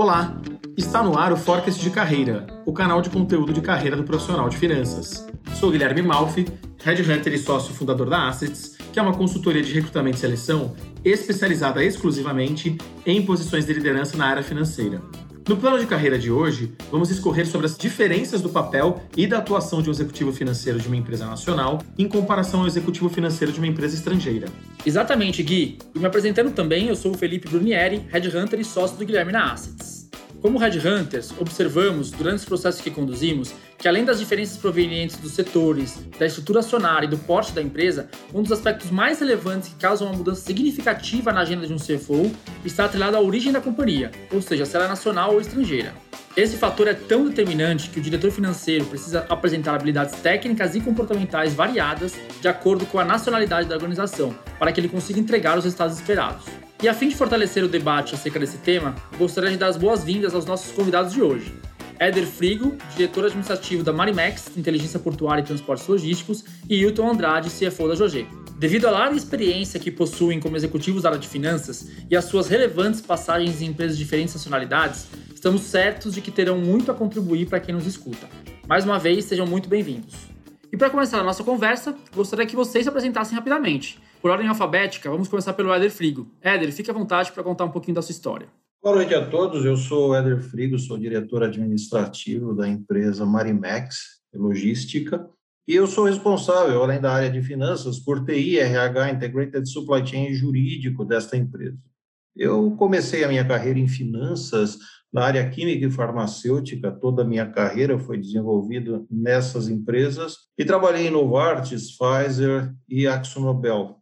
Olá! Está no ar o Forecast de Carreira, o canal de conteúdo de carreira do profissional de finanças. Sou Guilherme Malfi, Headhunter e sócio fundador da Assets, que é uma consultoria de recrutamento e seleção especializada exclusivamente em posições de liderança na área financeira. No plano de carreira de hoje, vamos escorrer sobre as diferenças do papel e da atuação de um executivo financeiro de uma empresa nacional em comparação ao executivo financeiro de uma empresa estrangeira. Exatamente, Gui. E me apresentando também, eu sou o Felipe Brunieri, Headhunter e sócio do Guilherme na Assets. Como Headhunters, observamos, durante os processos que conduzimos, que além das diferenças provenientes dos setores, da estrutura acionária e do porte da empresa, um dos aspectos mais relevantes que causam uma mudança significativa na agenda de um CFO está atrelado à origem da companhia, ou seja, se ela é nacional ou estrangeira. Esse fator é tão determinante que o diretor financeiro precisa apresentar habilidades técnicas e comportamentais variadas de acordo com a nacionalidade da organização, para que ele consiga entregar os resultados esperados. E a fim de fortalecer o debate acerca desse tema, gostaria de dar as boas-vindas aos nossos convidados de hoje. Éder Frigo, diretor administrativo da Marimex, Inteligência Portuária e Transportes Logísticos, e Hilton Andrade, CFO da Jogê. Devido à larga experiência que possuem como executivos da área de finanças e às suas relevantes passagens em empresas de diferentes nacionalidades, estamos certos de que terão muito a contribuir para quem nos escuta. Mais uma vez, sejam muito bem-vindos. E para começar a nossa conversa, gostaria que vocês se apresentassem rapidamente. Por ordem alfabética, vamos começar pelo Éder Frigo. Éder, fique à vontade para contar um pouquinho da sua história. Boa noite a todos, eu sou Éder Frigo, sou diretor administrativo da empresa Marimex Logística e eu sou responsável, além da área de finanças, por TI, RH, Integrated Supply Chain e jurídico desta empresa. Eu comecei a minha carreira em finanças na área química e farmacêutica, toda a minha carreira foi desenvolvida nessas empresas e trabalhei em Novartis, Pfizer e AkzoNobel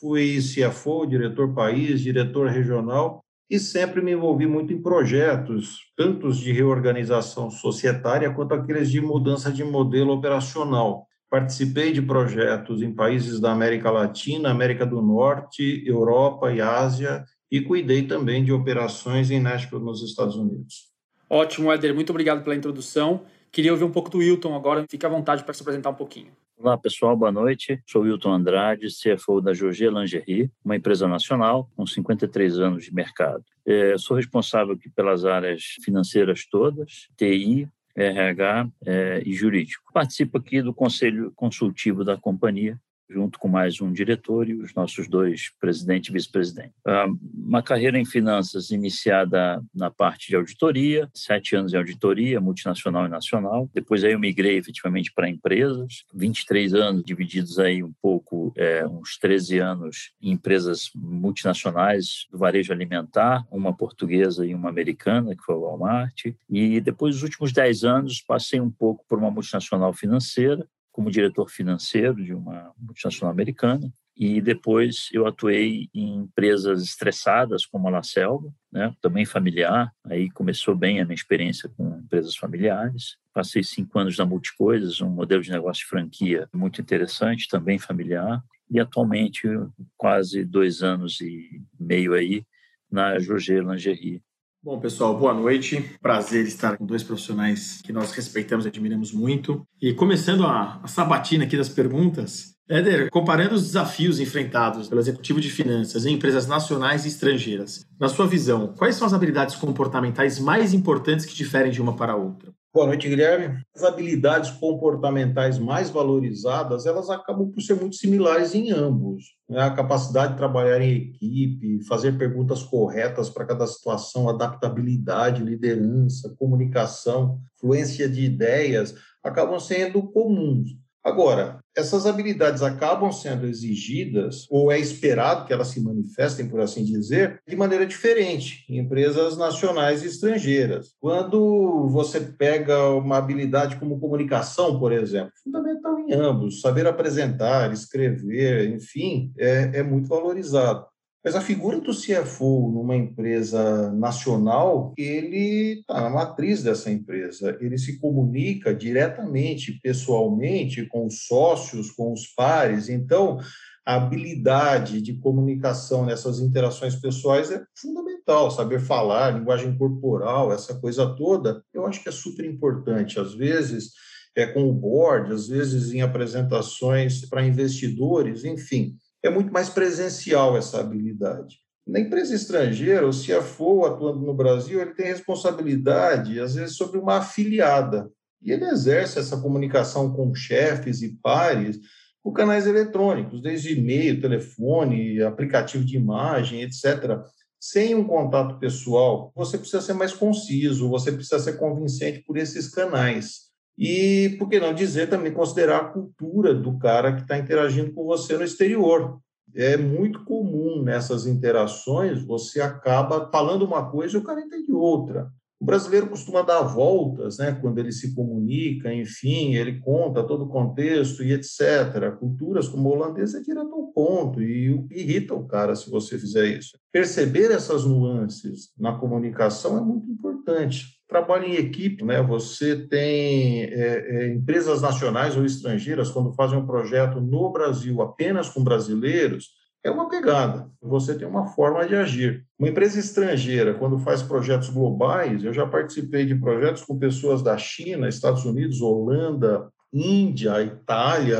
fui CFO, diretor país, diretor regional, e sempre me envolvi muito em projetos, tanto de reorganização societária quanto aqueles de mudança de modelo operacional. Participei de projetos em países da América Latina, América do Norte, Europa e Ásia, e cuidei também de operações em Nashville, nos Estados Unidos. Ótimo, Éder, muito obrigado pela introdução. Queria ouvir um pouco do Wilton agora, fique à vontade para se apresentar um pouquinho. Olá, pessoal, boa noite. Sou Wilton Andrade, CFO da Jorge Lingerie, uma empresa nacional com 53 anos de mercado. É, sou responsável aqui pelas áreas financeiras todas, TI, RH é, e jurídico. Participo aqui do conselho consultivo da companhia, junto com mais um diretor e os nossos dois presidente e vice-presidente. Ah, uma carreira em finanças iniciada na parte de auditoria, sete anos em auditoria, multinacional e nacional. Depois aí eu migrei efetivamente para empresas, 23 anos divididos aí um pouco, é, uns 13 anos em empresas multinacionais do varejo alimentar, uma portuguesa e uma americana, que foi o Walmart. E depois dos últimos 10 anos passei um pouco por uma multinacional financeira, como diretor financeiro de uma multinacional americana e depois eu atuei em empresas estressadas como a La Selva, né, também familiar, aí começou bem a minha experiência com empresas familiares. Passei cinco anos na Multicoisas, um modelo de negócio de franquia muito interessante, também familiar, e atualmente quase dois anos e meio aí na Jorge Lingerie, Bom, pessoal, boa noite. Prazer estar com dois profissionais que nós respeitamos e admiramos muito. E começando a, a sabatina aqui das perguntas, Éder, comparando os desafios enfrentados pelo executivo de finanças em empresas nacionais e estrangeiras, na sua visão, quais são as habilidades comportamentais mais importantes que diferem de uma para a outra? Boa noite, Guilherme. As habilidades comportamentais mais valorizadas, elas acabam por ser muito similares em ambos. Né? A capacidade de trabalhar em equipe, fazer perguntas corretas para cada situação, adaptabilidade, liderança, comunicação, fluência de ideias, acabam sendo comuns. Agora, essas habilidades acabam sendo exigidas, ou é esperado que elas se manifestem, por assim dizer, de maneira diferente em empresas nacionais e estrangeiras. Quando você pega uma habilidade como comunicação, por exemplo, fundamental em ambos, saber apresentar, escrever, enfim, é, é muito valorizado. Mas a figura do CFO numa empresa nacional, ele está na matriz dessa empresa. Ele se comunica diretamente, pessoalmente, com os sócios, com os pares. Então, a habilidade de comunicação nessas interações pessoais é fundamental. Saber falar, linguagem corporal, essa coisa toda, eu acho que é super importante. Às vezes, é com o board, às vezes em apresentações para investidores, enfim é muito mais presencial essa habilidade. Na empresa estrangeira, o CFO atuando no Brasil, ele tem responsabilidade, às vezes, sobre uma afiliada. E ele exerce essa comunicação com chefes e pares por canais eletrônicos, desde e-mail, telefone, aplicativo de imagem, etc. Sem um contato pessoal, você precisa ser mais conciso, você precisa ser convincente por esses canais. E, por que não dizer, também considerar a cultura do cara que está interagindo com você no exterior é muito comum nessas interações, você acaba falando uma coisa e o cara entende outra. O brasileiro costuma dar voltas, né, quando ele se comunica, enfim, ele conta todo o contexto e etc. Culturas como a holandesa é direto ao ponto e irrita o cara se você fizer isso. Perceber essas nuances na comunicação é muito importante trabalho em equipe, né? Você tem é, é, empresas nacionais ou estrangeiras quando fazem um projeto no Brasil apenas com brasileiros, é uma pegada. Você tem uma forma de agir. Uma empresa estrangeira, quando faz projetos globais, eu já participei de projetos com pessoas da China, Estados Unidos, Holanda, Índia, Itália,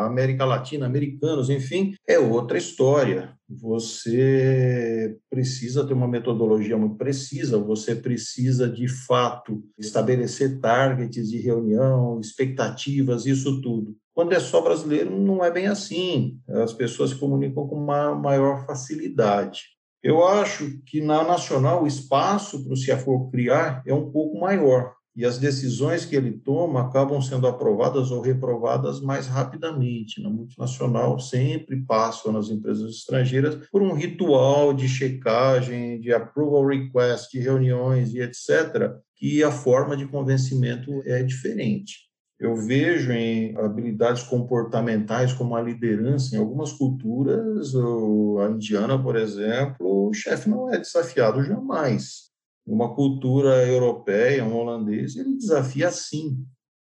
América Latina, americanos, enfim, é outra história. Você precisa ter uma metodologia muito precisa, você precisa, de fato, estabelecer targets de reunião, expectativas, isso tudo. Quando é só brasileiro, não é bem assim. As pessoas se comunicam com uma maior facilidade. Eu acho que na nacional o espaço para o CFO criar é um pouco maior e as decisões que ele toma acabam sendo aprovadas ou reprovadas mais rapidamente. Na multinacional, sempre passam nas empresas estrangeiras por um ritual de checagem, de approval request, de reuniões e etc., que a forma de convencimento é diferente. Eu vejo em habilidades comportamentais como a liderança, em algumas culturas, a indiana, por exemplo, o chefe não é desafiado jamais uma cultura europeia, um holandês, ele desafia sim.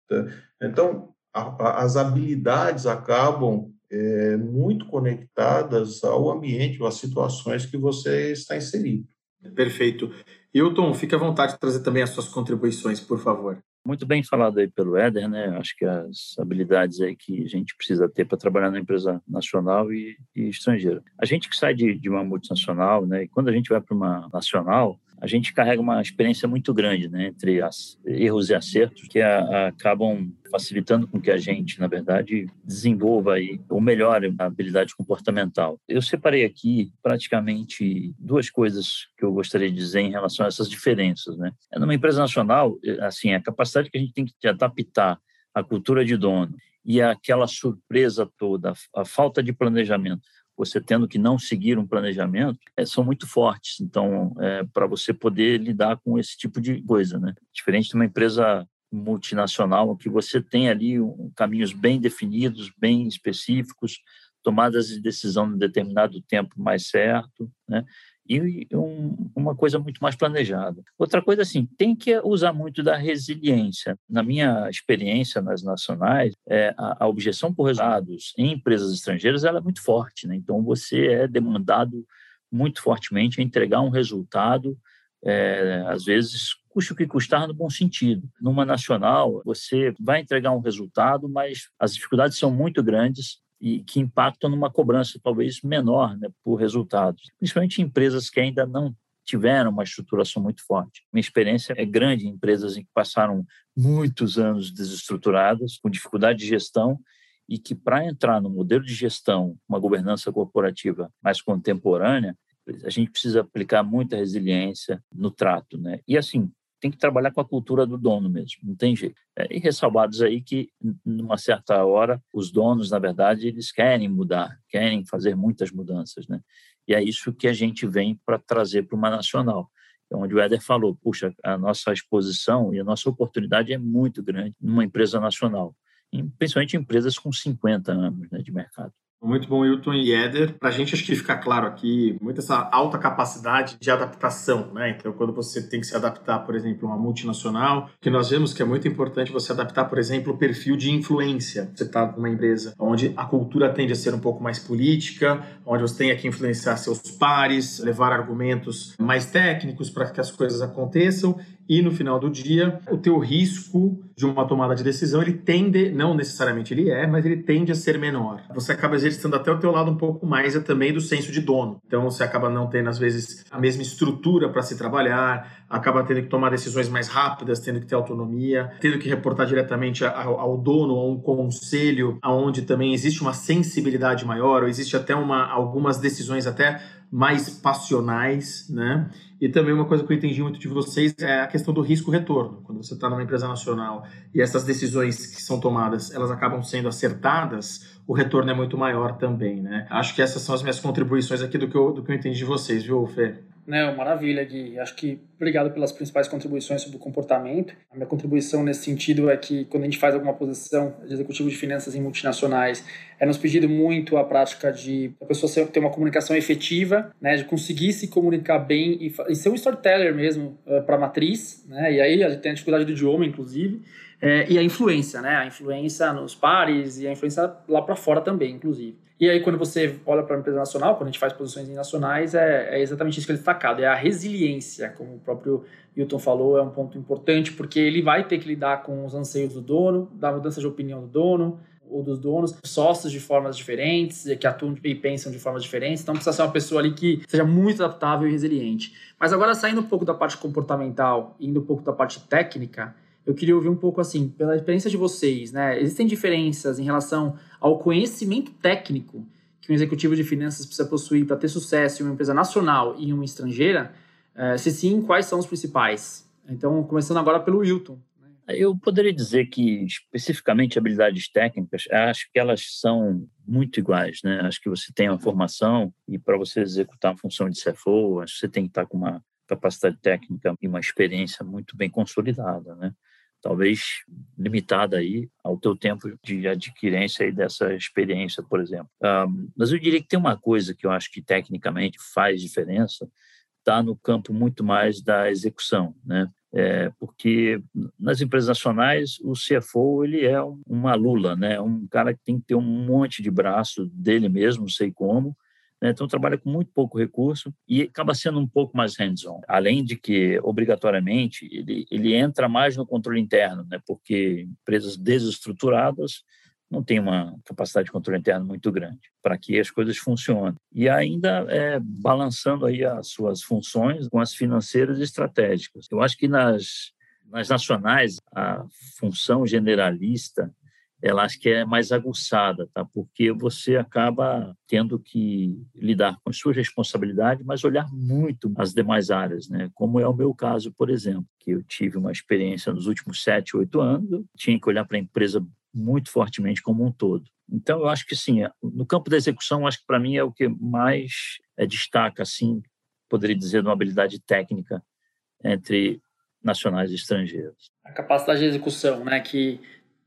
Tá? Então, a, a, as habilidades acabam é, muito conectadas ao ambiente, ou às situações que você está inserido. Perfeito. Hilton, fique à vontade de trazer também as suas contribuições, por favor. Muito bem falado aí pelo Éder, né? Acho que as habilidades aí que a gente precisa ter para trabalhar na empresa nacional e, e estrangeira. A gente que sai de, de uma multinacional, né? E quando a gente vai para uma nacional, a gente carrega uma experiência muito grande né, entre as, erros e acertos que a, a, acabam facilitando com que a gente, na verdade, desenvolva aí, ou melhore a habilidade comportamental. Eu separei aqui praticamente duas coisas que eu gostaria de dizer em relação a essas diferenças. Né? Numa empresa nacional, assim, a capacidade que a gente tem que adaptar a cultura de dono e aquela surpresa toda, a falta de planejamento, você tendo que não seguir um planejamento, é, são muito fortes. Então, é, para você poder lidar com esse tipo de coisa, né? Diferente de uma empresa multinacional, que você tem ali um, caminhos bem definidos, bem específicos, tomadas de decisão em determinado tempo mais certo, né? E um, uma coisa muito mais planejada. Outra coisa, assim, tem que usar muito da resiliência. Na minha experiência nas nacionais, é, a, a, objeção por resultados em empresas estrangeiras é muito forte. Né? Então, você é demandado muito fortemente a entregar um resultado, é, às vezes, custe o que custar no bom sentido. Numa nacional, você vai entregar um resultado, mas as dificuldades são muito grandes e que impactam numa cobrança talvez menor né, por resultados, principalmente em empresas que ainda não tiveram uma estruturação muito forte. Minha experiência é grande em empresas em que passaram muitos anos desestruturadas, com dificuldade de gestão, e que para entrar no modelo de gestão, uma governança corporativa mais contemporânea, a gente precisa aplicar muita resiliência no trato, né? E assim, tem que trabalhar com a cultura do dono mesmo, não tem jeito. É, e ressalvados aí que, numa certa hora, os donos, na verdade, eles querem mudar, querem fazer muitas mudanças, né? E é isso que a gente vem para trazer para uma nacional. É onde o Éder falou, puxa, a nossa exposição e a nossa oportunidade é muito grande numa empresa nacional, principalmente empresas com 50 anos né, de mercado. Muito bom, Hilton e Éder. Para a gente, acho que fica claro aqui muito essa alta capacidade de adaptação, né? Então, quando você tem que se adaptar, por exemplo, a uma multinacional, que nós vemos que é muito importante você adaptar, por exemplo, o perfil de influência. Você está numa empresa onde a cultura tende a ser um pouco mais política, onde você tem que influenciar seus pares, levar argumentos mais técnicos para que as coisas aconteçam e no final do dia, o teu risco de uma tomada de decisão, ele tende, não necessariamente ele é, mas ele tende a ser menor. Você acaba exercitando até o teu lado um pouco mais é também do senso de dono. Então você acaba não tendo às vezes a mesma estrutura para se trabalhar, acaba tendo que tomar decisões mais rápidas, tendo que ter autonomia, tendo que reportar diretamente ao, ao dono, a um conselho, aonde também existe uma sensibilidade maior, ou existe até uma, algumas decisões até mais passionais, né? E também uma coisa que eu entendi muito de vocês é a questão do risco-retorno. Quando você está numa empresa nacional e essas decisões que são tomadas, elas acabam sendo acertadas, o retorno é muito maior também, né? Acho que essas são as minhas contribuições aqui do que eu, do que eu entendi de vocês, viu, Fê? Não, maravilha, Gui. Acho que obrigado pelas principais contribuições sobre o comportamento. A minha contribuição nesse sentido é que quando a gente faz alguma posição de executivo de finanças em multinacionais, é nos pedido muito a prática de a pessoa ter uma comunicação efetiva, né, de conseguir se comunicar bem e, e ser um storyteller mesmo uh, eh, para a matriz, né? E aí a gente tem a dificuldade do idioma, inclusive. É, e a influência, né? A influência nos pares e a influência lá para fora também, inclusive. E aí, quando você olha para a empresa nacional, quando a gente faz posições nacionais, é, é, exatamente isso que ele é destacado, é a resiliência, como o próprio Hilton falou, é um ponto importante, porque ele vai ter que lidar com os anseios do dono, da mudança de opinião do dono, ou dos donos, sócios de formas diferentes, que atuam e pensam de formas diferentes, então precisa ser uma pessoa ali que seja muito adaptável e resiliente. Mas agora, saindo um pouco da parte comportamental, indo um pouco da parte técnica, eu queria ouvir um pouco assim, pela experiência de vocês, né? Existem diferenças em relação ao conhecimento técnico que um executivo de finanças precisa possuir para ter sucesso em uma empresa nacional e em uma estrangeira? É, se sim, quais são os principais? Então, começando agora pelo Wilton. Né? Eu poderia dizer que, especificamente, habilidades técnicas, acho que elas são muito iguais, né? Acho que você tem uma formação e para você executar a função de CFO, acho que você tem que estar com uma capacidade técnica e uma experiência muito bem consolidada, né? Talvez limitada aí ao teu tempo de adquirência e dessa experiência, por exemplo. Um, mas eu diria que tem uma coisa que eu acho que tecnicamente faz diferença, está no campo muito mais da execução, né? É, porque nas empresas nacionais o CFO ele é uma lula, né? Um cara que tem que ter um monte de braço dele mesmo, não sei como, né? Então, trabalha com muito pouco recurso e acaba sendo um pouco mais hands-on. Além de que, obrigatoriamente, ele, ele entra mais no controle interno, né? porque empresas desestruturadas não têm uma capacidade de controle interno muito grande para que as coisas funcionem. E ainda é, balançando aí as suas funções com as financeiras e estratégicas. Eu acho que nas, nas nacionais, a função generalista ela acho que é mais aguçada, tá? Porque você acaba tendo que lidar com as suas responsabilidades, mas olhar muito as demais áreas, né? Como é o meu caso, por exemplo, que eu tive uma experiência nos últimos sete, oito anos, tinha que olhar para a empresa muito fortemente como um todo. Então, eu acho que sim, no campo da execução, acho que para mim é o que mais é, destaca, assim, poderia dizer, uma habilidade técnica entre nacionais e estrangeiros. A capacidade de execução, né, que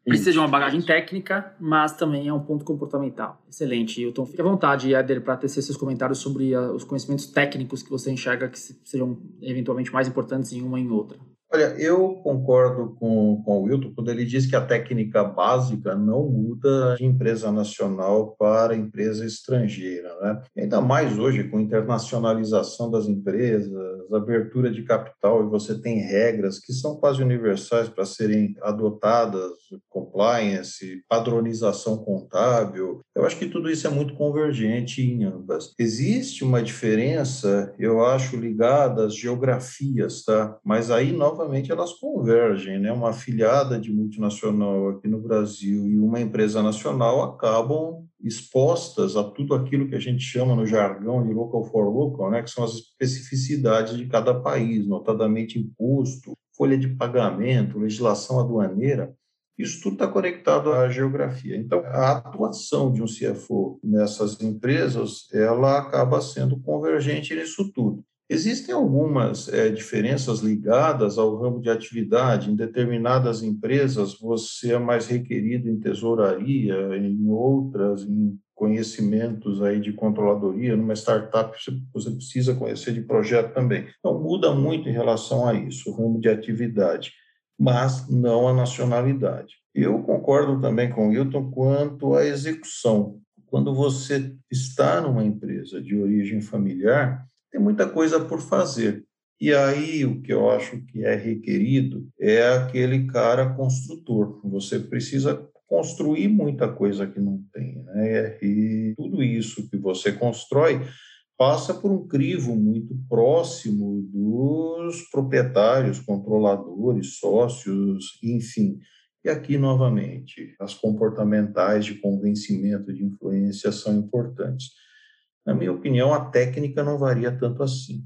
Precisa de uma bagagem técnica, mas também é um ponto comportamental. Excelente, Hilton. Fique à vontade, Éder, para tecer seus comentários sobre ah, os conhecimentos técnicos que você enxerga que sejam eventualmente mais importantes em uma e em outra. Olha, eu concordo com, com o Wilton quando ele diz que a técnica básica não muda de empresa nacional para empresa estrangeira. Né? Ainda mais hoje, com internacionalização das empresas, abertura de capital, e você tem regras que são quase universais para serem adotadas, compliance, padronização contábil. Eu acho que tudo isso é muito convergente em ambas. Existe uma diferença, eu acho, ligada às geografias, tá? Mas aí, novamente, novamente elas convergem, né? Uma afiliada de multinacional aqui no Brasil e uma empresa nacional acabam expostas a tudo aquilo que a gente chama no jargão de local for local, né? Que são as especificidades de cada país, notadamente imposto, folha de pagamento, legislação aduaneira. Isso tudo está conectado à geografia. Então, a atuação de um CFO nessas empresas, ela acaba sendo convergente nisso tudo. Existem algumas é, diferenças ligadas ao ramo de atividade. Em determinadas empresas, você é mais requerido em tesouraria, em outras, em conhecimentos aí de controladoria. Numa startup, você precisa conhecer de projeto também. Então, muda muito em relação a isso, o ramo de atividade, mas não a nacionalidade. Eu concordo também com o Hilton quanto à execução. Quando você está numa empresa de origem familiar, tem muita coisa por fazer. E aí o que eu acho que é requerido é aquele cara construtor. Você precisa construir muita coisa que não tem. Né? E tudo isso que você constrói passa por um crivo muito próximo dos proprietários, controladores, sócios, enfim. E aqui, novamente, as comportamentais de convencimento, de influência são importantes. Na minha opinião, a técnica não varia tanto assim.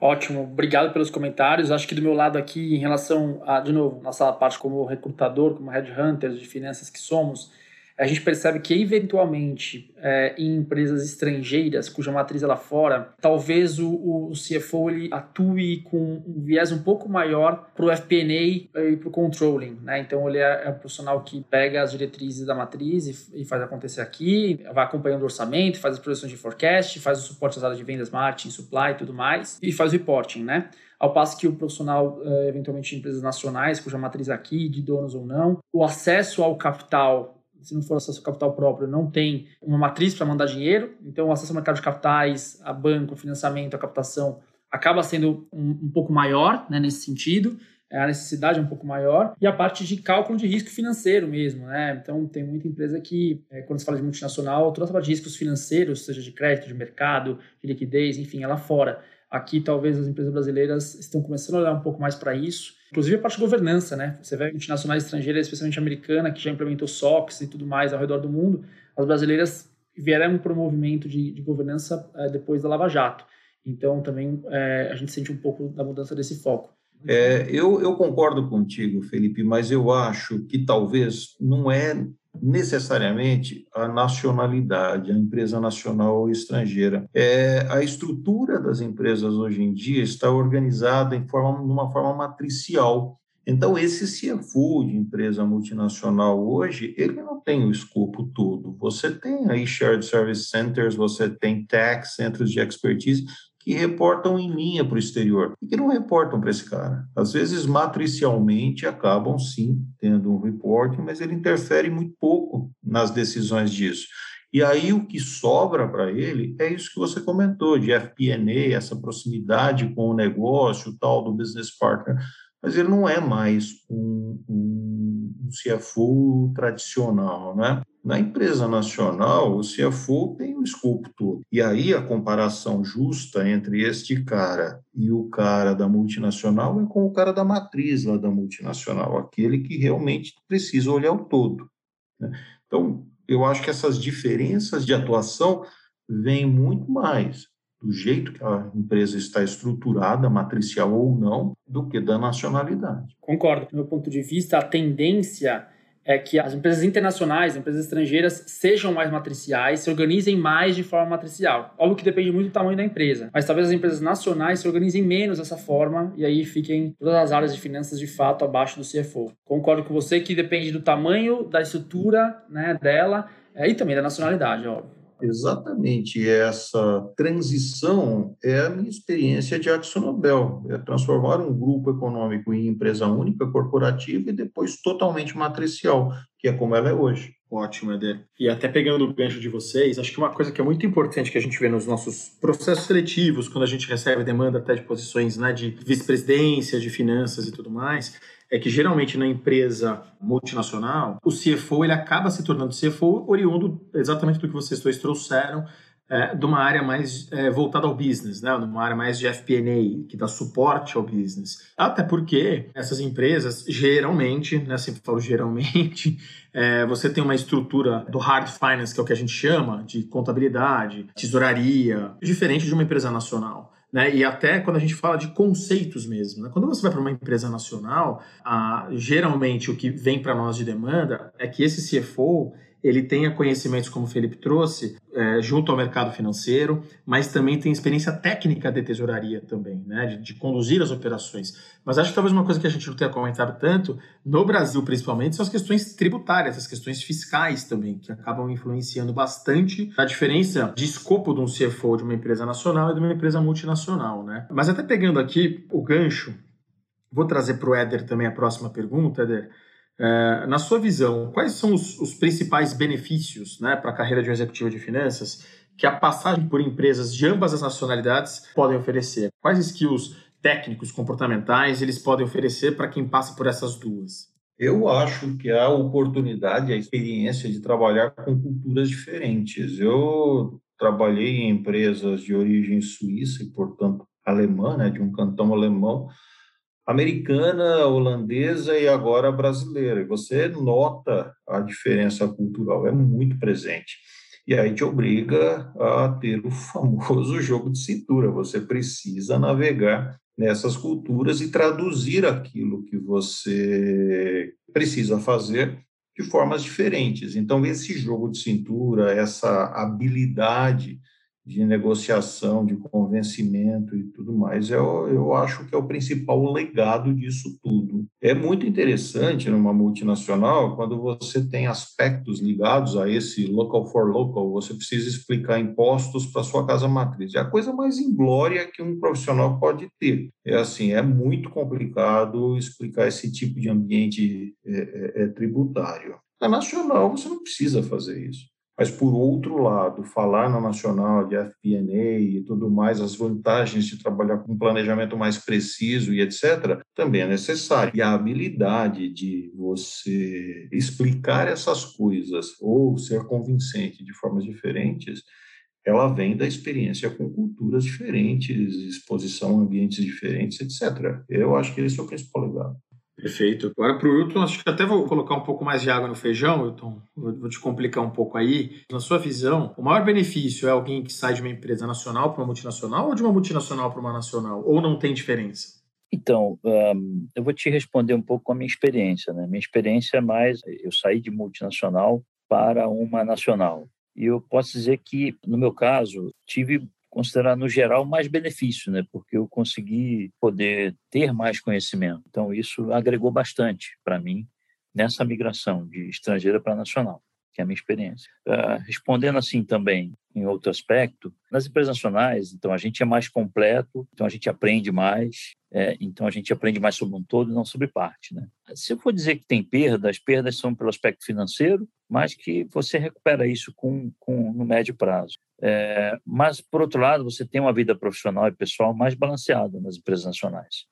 Ótimo, obrigado pelos comentários. Acho que do meu lado aqui, em relação a, de novo, nossa parte como recrutador, como headhunters de finanças que somos, a gente percebe que eventualmente é, em empresas estrangeiras cuja matriz é lá fora, talvez o, o CFO ele atue com um viés um pouco maior para o FP&A e para o controlling, né? Então ele é, é, um profissional que pega as diretrizes da matriz e, e, faz acontecer aqui, vai acompanhando o orçamento, faz as projeções de forecast, faz o suporte às áreas de vendas, marketing, supply e tudo mais, e faz o reporting, né? Ao passo que o profissional, é, eventualmente de empresas nacionais, cuja matriz é aqui, de donos ou não, o acesso ao capital se não for acesso ao capital próprio, não tem uma matriz para mandar dinheiro. Então, o acesso ao mercado de capitais, a banco, financiamento, a captação, acaba sendo um, um pouco maior né, nesse sentido. É, a necessidade é um pouco maior. E a parte de cálculo de risco financeiro mesmo. Né? Então, tem muita empresa que, é, quando se fala de multinacional, toda essa parte de riscos financeiros, seja de crédito, de mercado, de liquidez, enfim, lá fora. Aqui, talvez as empresas brasileiras estão começando a olhar um pouco mais para isso Inclusive a parte de governança, né? Você vê multinacionais estrangeiras, especialmente americana, que já implementou SOX e tudo mais ao redor do mundo. As brasileiras vieram para o movimento de, de governança é, depois da Lava Jato. Então, também é, a gente sente um pouco da mudança desse foco. É, eu, eu concordo contigo, Felipe, mas eu acho que talvez não é necessariamente a nacionalidade, a empresa nacional ou estrangeira. É, a estrutura das empresas hoje em dia está organizada em forma, numa forma matricial. Então, esse CFO de empresa multinacional hoje, ele não tem o escopo todo. Você tem aí shared service centers, você tem tech, centros de expertise, que reportam em linha para o exterior e que não reportam para esse cara. Às vezes, matricialmente, acabam sim tendo um reporting, mas ele interfere muito pouco nas decisões disso. E aí o que sobra para ele é isso que você comentou, de FP&A, essa proximidade com o negócio, tal do business partner, mas ele não é mais um, um, um CFO tradicional, né? Na empresa nacional, o CFO tem o escopo todo. E aí a comparação justa entre este cara e o cara da multinacional é com o cara da matriz lá da multinacional, aquele que realmente precisa olhar o todo. Né? Então, eu acho que essas diferenças de atuação vêm muito mais do jeito que a empresa está estruturada, matricial ou não, do que da nacionalidade. Concordo. Do meu ponto de vista, a tendência é que as empresas internacionais, as empresas estrangeiras, sejam mais matriciais, se organizem mais de forma matricial. Óbvio que depende muito do tamanho da empresa, mas talvez as empresas nacionais se organizem menos dessa forma e aí fiquem todas as áreas de finanças de fato abaixo do CFO. Concordo com você que depende do tamanho, da estrutura né, dela é, e também da nacionalidade, óbvio. Exatamente essa transição é a minha experiência de Nobel, é transformar um grupo econômico em empresa única, corporativa e depois totalmente matricial, é como ela é hoje. Ótimo, Eder. E até pegando o gancho de vocês, acho que uma coisa que é muito importante que a gente vê nos nossos processos seletivos, quando a gente recebe demanda até de posições né, de vice-presidência, de finanças e tudo mais, é que geralmente na empresa multinacional, o CFO ele acaba se tornando CFO oriundo exatamente do que vocês dois trouxeram, é, de uma área mais é, voltada ao business, né? uma área mais de FP&A, que dá suporte ao business. Até porque essas empresas, geralmente, né, sempre falo geralmente, é, você tem uma estrutura do hard finance, que é o que a gente chama, de contabilidade, tesouraria, diferente de uma empresa nacional. Né? E até quando a gente fala de conceitos mesmo. Né? Quando você vai para uma empresa nacional, ah, geralmente o que vem para nós de demanda é que esse CFO ele tenha conhecimentos, como o Felipe trouxe, é, junto ao mercado financeiro, mas também tem experiência técnica de tesouraria também, né, de, de, conduzir as operações. Mas acho que talvez uma coisa que a gente não tenha comentado tanto, no Brasil principalmente, são as questões tributárias, as questões fiscais também, que acabam influenciando bastante a diferença de escopo de um CFO de uma empresa nacional e de uma empresa multinacional. Né? Mas até pegando aqui o gancho, vou trazer para o Éder também a próxima pergunta, Éder, é, na sua visão, quais são os, os principais benefícios né, para a carreira de um executivo de finanças que a passagem por empresas de ambas as nacionalidades podem oferecer? Quais skills técnicos, comportamentais eles podem oferecer para quem passa por essas duas? Eu acho que a oportunidade, a experiência de trabalhar com culturas diferentes. Eu trabalhei em empresas de origem suíça e, portanto, alemã, né, de um cantão alemão, americana, holandesa e agora brasileira. E você nota a diferença cultural, é muito presente. E aí te obriga a ter o famoso jogo de cintura. Você precisa navegar nessas culturas e traduzir aquilo que você precisa fazer de formas diferentes. Então, esse jogo de cintura, essa habilidade de negociação, de convencimento e tudo mais, eu, eu acho que é o principal legado disso tudo. É muito interessante numa multinacional quando você tem aspectos ligados a esse local for local, você precisa explicar impostos para sua casa matriz. É a coisa mais inglória que um profissional pode ter. É assim, é muito complicado explicar esse tipo de ambiente é, é, é tributário. Na nacional, você não precisa fazer isso. Mas, por outro lado, falar na nacional de FP&A e tudo mais, as vantagens de trabalhar com um planejamento mais preciso e etc., também é necessário. E a habilidade de você explicar essas coisas ou ser convincente de formas diferentes, ela vem da experiência com culturas diferentes, exposição a ambientes diferentes, etc. Eu acho que esse é o principal legado. Perfeito. Agora para o Wilton, acho que até vou colocar um pouco mais de água no feijão, Wilton. Vou, te complicar um pouco aí. Na sua visão, o maior benefício é alguém que sai de uma empresa nacional para uma multinacional ou de uma multinacional para uma nacional? Ou não tem diferença? Então, um, eu vou te responder um pouco com a minha experiência. Né? Minha experiência é mais, eu saí de multinacional para uma nacional. E eu posso dizer que, no meu caso, tive considerar no geral mais benefício, né? Porque eu consegui poder ter mais conhecimento. Então isso agregou bastante para mim nessa migração de estrangeira para nacional, que é a minha experiência. Uh, respondendo assim também em outro aspecto, nas empresas nacionais, então a gente é mais completo, então a gente aprende mais, é, então a gente aprende mais sobre um todo e não sobre parte, né? Se eu for dizer que tem perdas, as perdas são pelo aspecto financeiro, mas que você recupera isso com, com no médio prazo. É, mas, por outro lado, você tem uma vida profissional e pessoal mais balanceada nas empresas nacionais,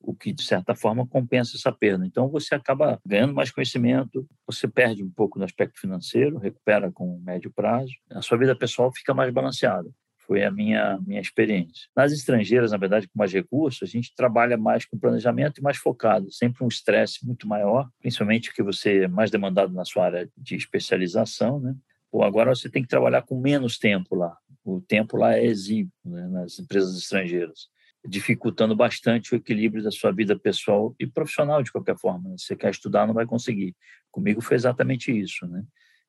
o que, de certa forma, compensa essa perda. Então, você acaba ganhando mais conhecimento, você perde um pouco no aspecto financeiro, recupera com médio prazo, a sua vida pessoal fica mais balanceada. Foi a minha, minha experiência. Nas estrangeiras, na verdade, com mais recursos, a gente trabalha mais com planejamento e mais focado, sempre um estresse muito maior, principalmente porque você é mais demandado na sua área de especialização, né? Pô, agora você tem que trabalhar com menos tempo lá. O tempo lá é exíguo né, nas empresas estrangeiras, dificultando bastante o equilíbrio da sua vida pessoal e profissional de qualquer forma. Né? Você quer estudar, não vai conseguir. Comigo foi exatamente isso, né?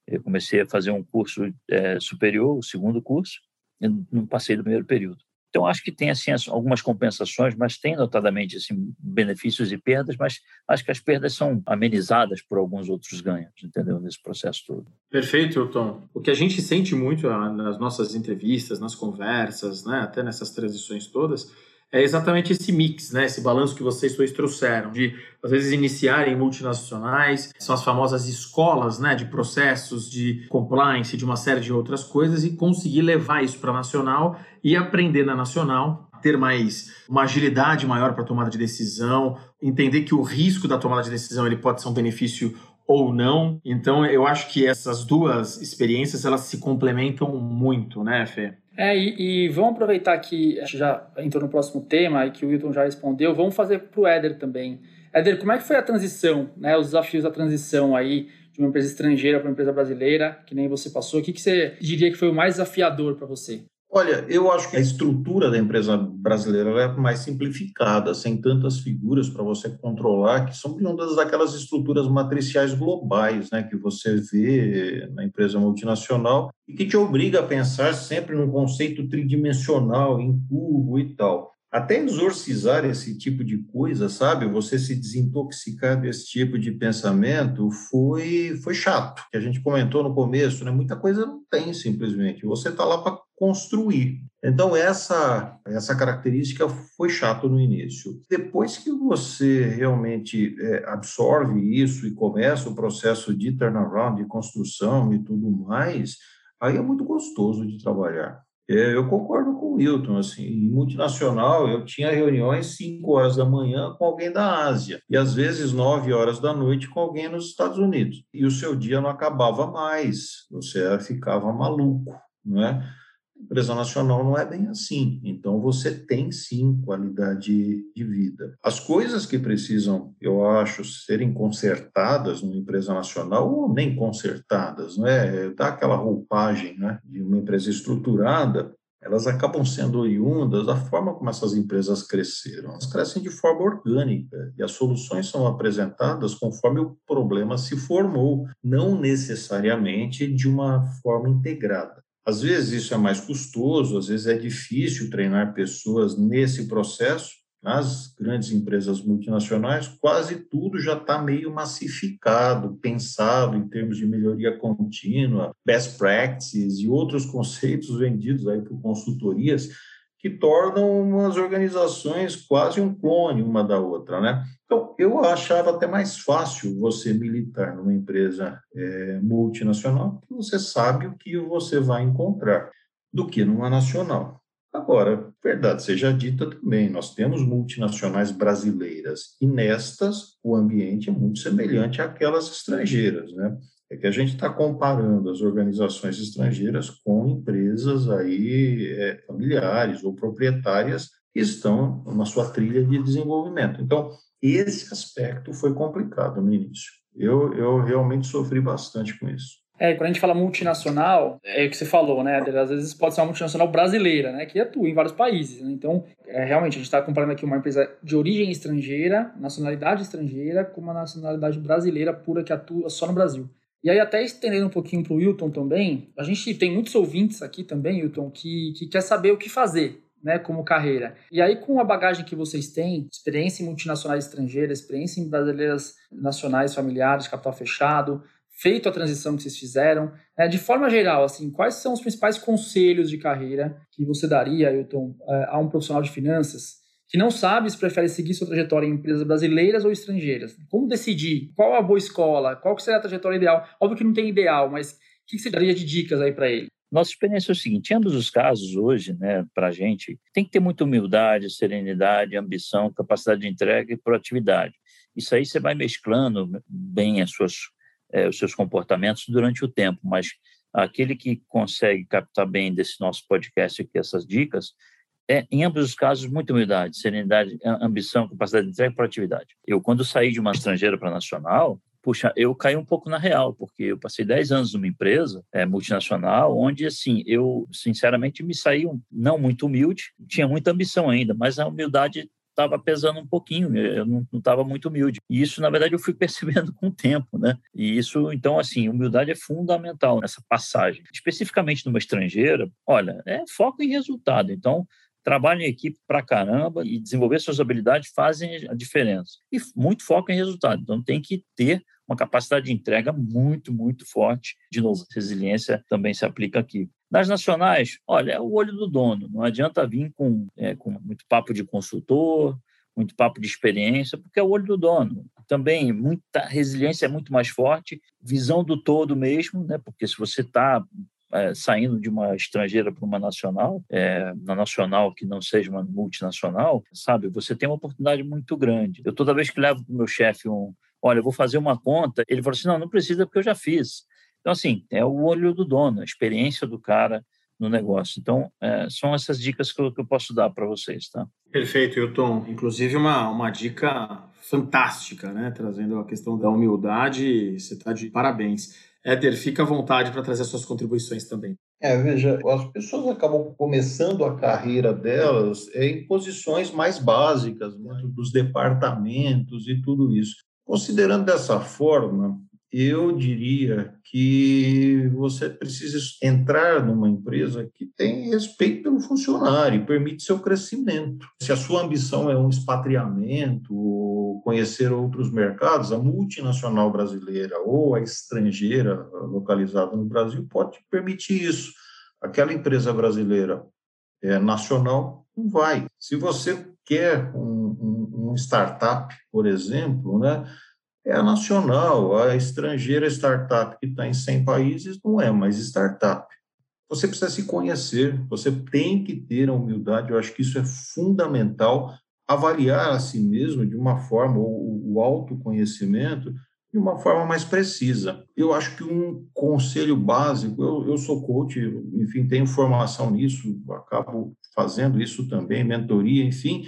Eu comecei a fazer um curso é, superior, o segundo curso, e não passei do primeiro período. Então, acho que tem assim, algumas compensações, mas tem notadamente assim, benefícios e perdas, mas acho que as perdas são amenizadas por alguns outros ganhos, entendeu? Nesse processo todo. Perfeito, Tom. O que a gente sente muito ah, nas nossas entrevistas, nas conversas, né, até nessas transições todas, é exatamente esse mix, né? Esse balanço que vocês dois trouxeram, de às vezes iniciarem multinacionais, são as famosas escolas, né, de processos de compliance, de uma série de outras coisas e conseguir levar isso para nacional e aprender na nacional, ter mais uma agilidade maior para tomada de decisão, entender que o risco da tomada de decisão ele pode ser um benefício ou não. Então, eu acho que essas duas experiências elas se complementam muito, né, Fê? É, e, e, vamos aproveitar que já entrou no próximo tema e que o Wilton já respondeu, vamos fazer para o Éder também. Éder, como é que foi a transição, né, os desafios da transição aí de uma empresa estrangeira para uma empresa brasileira, que nem você passou? O que, que você diria que foi o mais desafiador para você? Olha, eu acho que a estrutura da empresa brasileira é mais simplificada, sem tantas figuras para você controlar, que são uma daquelas estruturas matriciais globais, né, que você vê na empresa multinacional e que te obriga a pensar sempre num conceito tridimensional, em curvo e tal até exorcizar esse tipo de coisa, sabe? Você se desintoxicar desse tipo de pensamento foi foi chato. Que a gente comentou no começo, né? Muita coisa não tem simplesmente. Você está lá para construir. Então essa essa característica foi chato no início. Depois que você realmente é, absorve isso e começa o processo de turnaround, de construção e tudo mais, aí é muito gostoso de trabalhar. É, eu concordo com o Wilton, assim, em multinacional eu tinha reuniões 5 horas da manhã com alguém da Ásia e às vezes 9 horas da noite com alguém nos Estados Unidos. E o seu dia não acabava mais, você ficava maluco, não é? Empresa nacional não é bem assim. Então, você tem sim qualidade de vida. As coisas que precisam, eu acho, serem consertadas numa empresa nacional, ou nem consertadas, né? Dá aquela roupagem né? de uma empresa estruturada, elas acabam sendo oriundas da forma como essas empresas cresceram. Elas crescem de forma orgânica e as soluções são apresentadas conforme o problema se formou, não necessariamente de uma forma integrada. Às vezes isso é mais custoso, às vezes é difícil treinar pessoas nesse processo. Nas grandes empresas multinacionais, quase tudo já está meio massificado, pensado em termos de melhoria contínua, best practices e outros conceitos vendidos aí por consultorias que tornam as organizações quase um clone uma da outra, né? Então, eu achava até mais fácil você militar numa empresa é, multinacional, porque você sabe o que você vai encontrar, do que numa nacional. Agora, verdade seja dita também, nós temos multinacionais brasileiras e nestas o ambiente é muito semelhante àquelas estrangeiras, né? É que a gente está comparando as organizações estrangeiras com empresas aí é, familiares ou proprietárias que estão na sua trilha de desenvolvimento. Então, esse aspecto foi complicado no início. Eu, eu realmente sofri bastante com isso. É, quando a gente fala multinacional, é o que você falou, né? Às vezes pode ser uma multinacional brasileira, né? Que atua em vários países. Né? Então, é, realmente, a gente está comparando aqui uma empresa de origem estrangeira, nacionalidade estrangeira, com uma nacionalidade brasileira pura que atua só no Brasil. E aí, até estendendo um pouquinho para o Wilton também, a gente tem muitos ouvintes aqui também, Wilton, que, que quer saber o que fazer né, como carreira. E aí, com a bagagem que vocês têm, experiência em multinacionais estrangeiras, experiência em brasileiras nacionais familiares, capital fechado, feito a transição que vocês fizeram, né, de forma geral, assim, quais são os principais conselhos de carreira que você daria, Ailton, eh, a um profissional de finanças que não sabe se prefere seguir sua trajetória em empresas brasileiras ou estrangeiras? Como decidir? Qual a boa escola? Qual que seria a trajetória ideal? Óbvio que não tem ideal, mas o que você daria de dicas aí para ele? Nossa experiência é o seguinte: em ambos os casos, hoje, né, para a gente, tem que ter muita humildade, serenidade, ambição, capacidade de entrega e proatividade. Isso aí você vai mesclando bem as suas, é, os seus comportamentos durante o tempo, mas aquele que consegue captar bem desse nosso podcast aqui essas dicas, é, em ambos os casos, muita humildade, serenidade, ambição, capacidade de entrega e proatividade. Eu, quando saí de uma estrangeira para nacional, puxa, eu caí um pouco na real, porque eu passei 10 anos numa empresa é, multinacional, onde, assim, eu, sinceramente, me saí um, não muito humilde, tinha muita ambição ainda, mas a humildade estava pesando um pouquinho, eu não estava muito humilde. E isso, na verdade, eu fui percebendo com o tempo, né? E isso, então, assim, humildade é fundamental nessa passagem. Especificamente numa estrangeira, olha, é foco em resultado. Então, trabalho em equipe para caramba e desenvolver suas habilidades fazem a diferença. E muito foco em resultado. Então, tem que ter uma capacidade de entrega muito, muito forte. De novo, resiliência também se aplica aqui. Nas nacionais, olha, é o olho do dono. Não adianta vir com, é, com muito papo de consultor, muito papo de experiência, porque é o olho do dono. Também muita resiliência é muito mais forte, visão do todo mesmo, né? Porque se você está é, saindo de uma estrangeira para uma nacional, é, na nacional que não seja uma multinacional, sabe? Você tem uma oportunidade muito grande. Eu toda vez que levo para o meu chefe um, olha, vou fazer uma conta. Ele falou assim, não, não precisa porque eu já fiz. Então, assim, é o olho do dono, a experiência do cara no negócio. Então, é, são essas dicas que eu, que eu posso dar para vocês, tá? Perfeito, Hilton. Inclusive, uma, uma dica fantástica, né? Trazendo a questão da humildade, você está de parabéns. Éder, fica à vontade para trazer suas contribuições também. É, veja, as pessoas acabam começando a carreira delas em posições mais básicas, dentro dos departamentos e tudo isso. Considerando dessa forma, eu diria que você precisa entrar numa empresa que tem respeito pelo funcionário permite seu crescimento. Se a sua ambição é um expatriamento, conhecer outros mercados, a multinacional brasileira ou a estrangeira localizada no Brasil pode permitir isso. Aquela empresa brasileira é, nacional não vai. Se você quer um, um, um startup, por exemplo, né, é a nacional, a estrangeira startup que está em 100 países não é mais startup. você precisa se conhecer, você tem que ter a humildade, eu acho que isso é fundamental, avaliar a si mesmo de uma forma, o, o autoconhecimento, de uma forma mais precisa. Eu acho que um conselho básico, eu, eu sou coach, enfim, tenho formação nisso, acabo fazendo isso também, mentoria, enfim,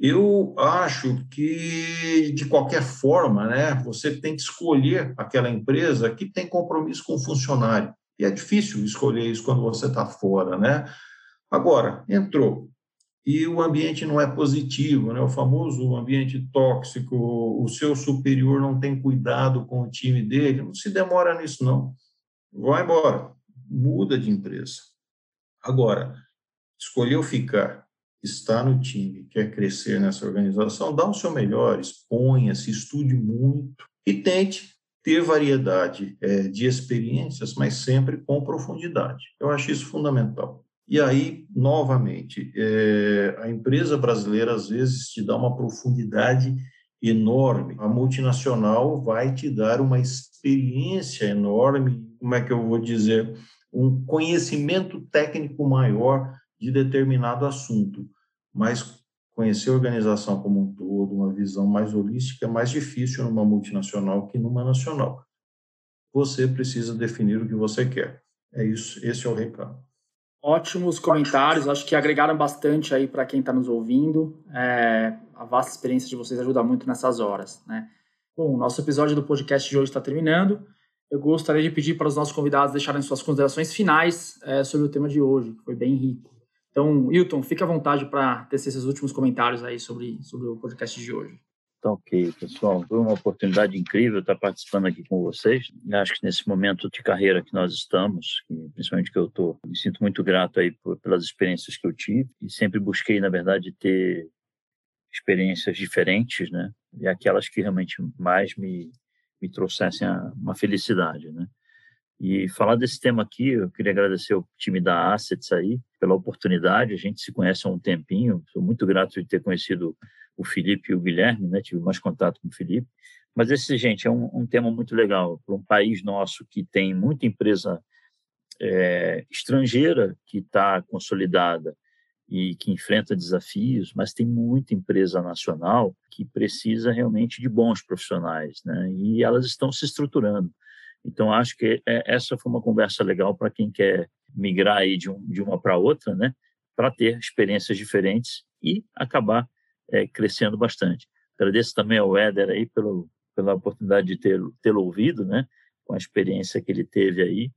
eu acho que, de qualquer forma, né, você tem que escolher aquela empresa que tem compromisso com o funcionário. E é difícil escolher isso quando você está fora, né? Agora, entrou e o ambiente não é positivo, né? O famoso ambiente tóxico, o seu superior não tem cuidado com o time dele, não se demora nisso não. Vai embora, muda de empresa. Agora, escolheu ficar, está no time, quer crescer nessa organização, dá o seu melhor, exponha-se, estude muito e tente ter variedade é, de experiências, mas sempre com profundidade. Eu acho isso fundamental. E aí, novamente, é, a empresa brasileira às vezes te dá uma profundidade enorme. A multinacional vai te dar uma experiência enorme, como é que eu vou dizer, um conhecimento técnico maior de determinado assunto. Mas conhecer a organização como um todo, uma visão mais holística, é mais difícil numa multinacional que numa nacional. Você precisa definir o que você quer. É isso, esse é o recado. Ótimos comentários, acho que agregaram bastante aí para quem está nos ouvindo. É, a vasta experiência de vocês ajuda muito nessas horas, né? Bom, nosso episódio do podcast de hoje está terminando. Eu gostaria de pedir para os nossos convidados deixarem suas considerações finais é, sobre o tema de hoje, que foi bem rico. Então, Hilton, fique à vontade para tecer esses últimos comentários aí sobre, sobre o podcast de hoje. Então, ok, pessoal. Foi uma oportunidade incrível estar participando aqui com vocês. Acho que nesse momento de carreira que nós estamos, principalmente que eu estou, me sinto muito grato aí por, pelas experiências que eu tive e sempre busquei, na verdade, ter experiências diferentes, né? E aquelas que realmente mais me, me trouxessem uma felicidade, né? E falar desse tema aqui, eu queria agradecer ao time da Assets aí pela oportunidade. A gente se conhece há um tempinho. Sou muito grato de ter conhecido o Felipe e o Guilherme, né? Tive mais contato com o Felipe. Mas esse, gente, é um, um tema muito legal para um país nosso que tem muita empresa é, estrangeira que está consolidada e que enfrenta desafios, mas tem muita empresa nacional que precisa realmente de bons profissionais, né? E elas estão se estruturando. Então, acho que é, essa foi uma conversa legal para quem quer migrar aí de, um, de uma para outra, né? Para ter experiências diferentes e acabar é, crescendo bastante. Agradeço também ao Éder aí pelo, pela oportunidade de tê-lo tê ouvido, né? Com a experiência que ele teve aí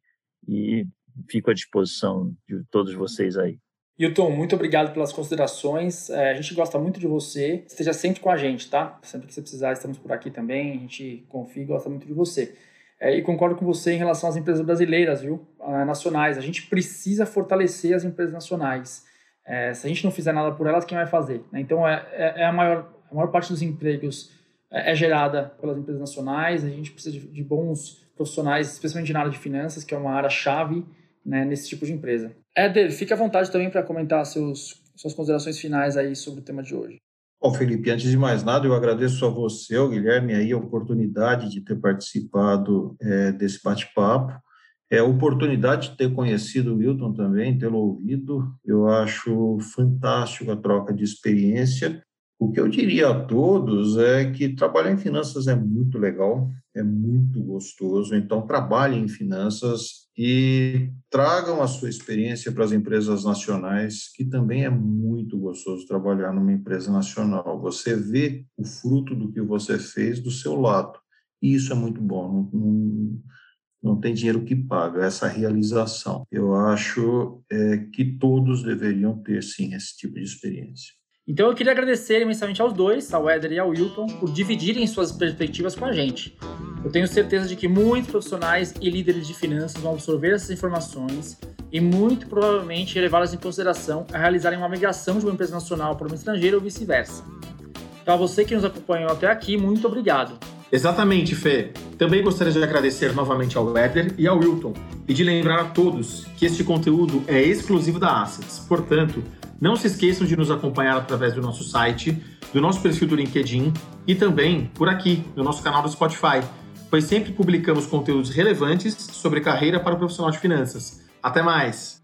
e fico à disposição de todos vocês aí. Hilton, muito obrigado pelas considerações. É, a gente gosta muito de você. Esteja sempre com a gente, tá? Sempre que você precisar, estamos por aqui também. A gente confia e gosta muito de você. É, e concordo com você em relação às empresas brasileiras, viu? Ah, nacionais. A gente precisa fortalecer as empresas nacionais. É, se a gente não fizer nada por elas, quem vai fazer? Né? Então, é, é, é, a, maior, a maior parte dos empregos é, é gerada pelas empresas nacionais. A gente precisa de, de, bons profissionais, especialmente na área de finanças, que é uma área-chave né, nesse tipo de empresa. Éder, fique à vontade também para comentar seus, suas considerações finais aí sobre o tema de hoje. Bom, Felipe, antes de mais nada, eu agradeço a você, ao Guilherme, aí, a oportunidade de ter participado é, desse bate-papo. É a oportunidade de ter conhecido o Milton também, tê-lo ouvido. Eu acho fantástico a troca de experiência o que eu diria a todos é que trabalhar em finanças é muito legal, é muito gostoso. Então, trabalhem em finanças e tragam a sua experiência para as empresas nacionais, que também é muito gostoso trabalhar numa empresa nacional. Você vê o fruto do que você fez do seu lado. E isso é muito bom. Não, não, não tem dinheiro que paga essa realização. Eu acho é, que todos deveriam ter, sim, esse tipo de experiência. Então eu queria agradecer imensamente aos dois, ao Éder e ao Wilton, por dividirem suas perspectivas com a gente. Eu tenho certeza de que muitos profissionais e líderes de finanças vão absorver essas informações e muito provavelmente levá-las em consideração a realizarem uma migração de uma empresa nacional para uma estrangeira ou vice-versa. Então, a você que nos acompanhou até aqui, muito obrigado. Exatamente, Fê. Também gostaria de agradecer novamente ao Éder e ao Wilton e de lembrar a todos que este conteúdo é exclusivo da Assets. Portanto, não se esqueçam de nos acompanhar através do nosso site, do nosso perfil do LinkedIn e também por aqui, no nosso canal do Spotify, pois sempre publicamos conteúdos relevantes sobre carreira para o profissional de finanças. Até mais!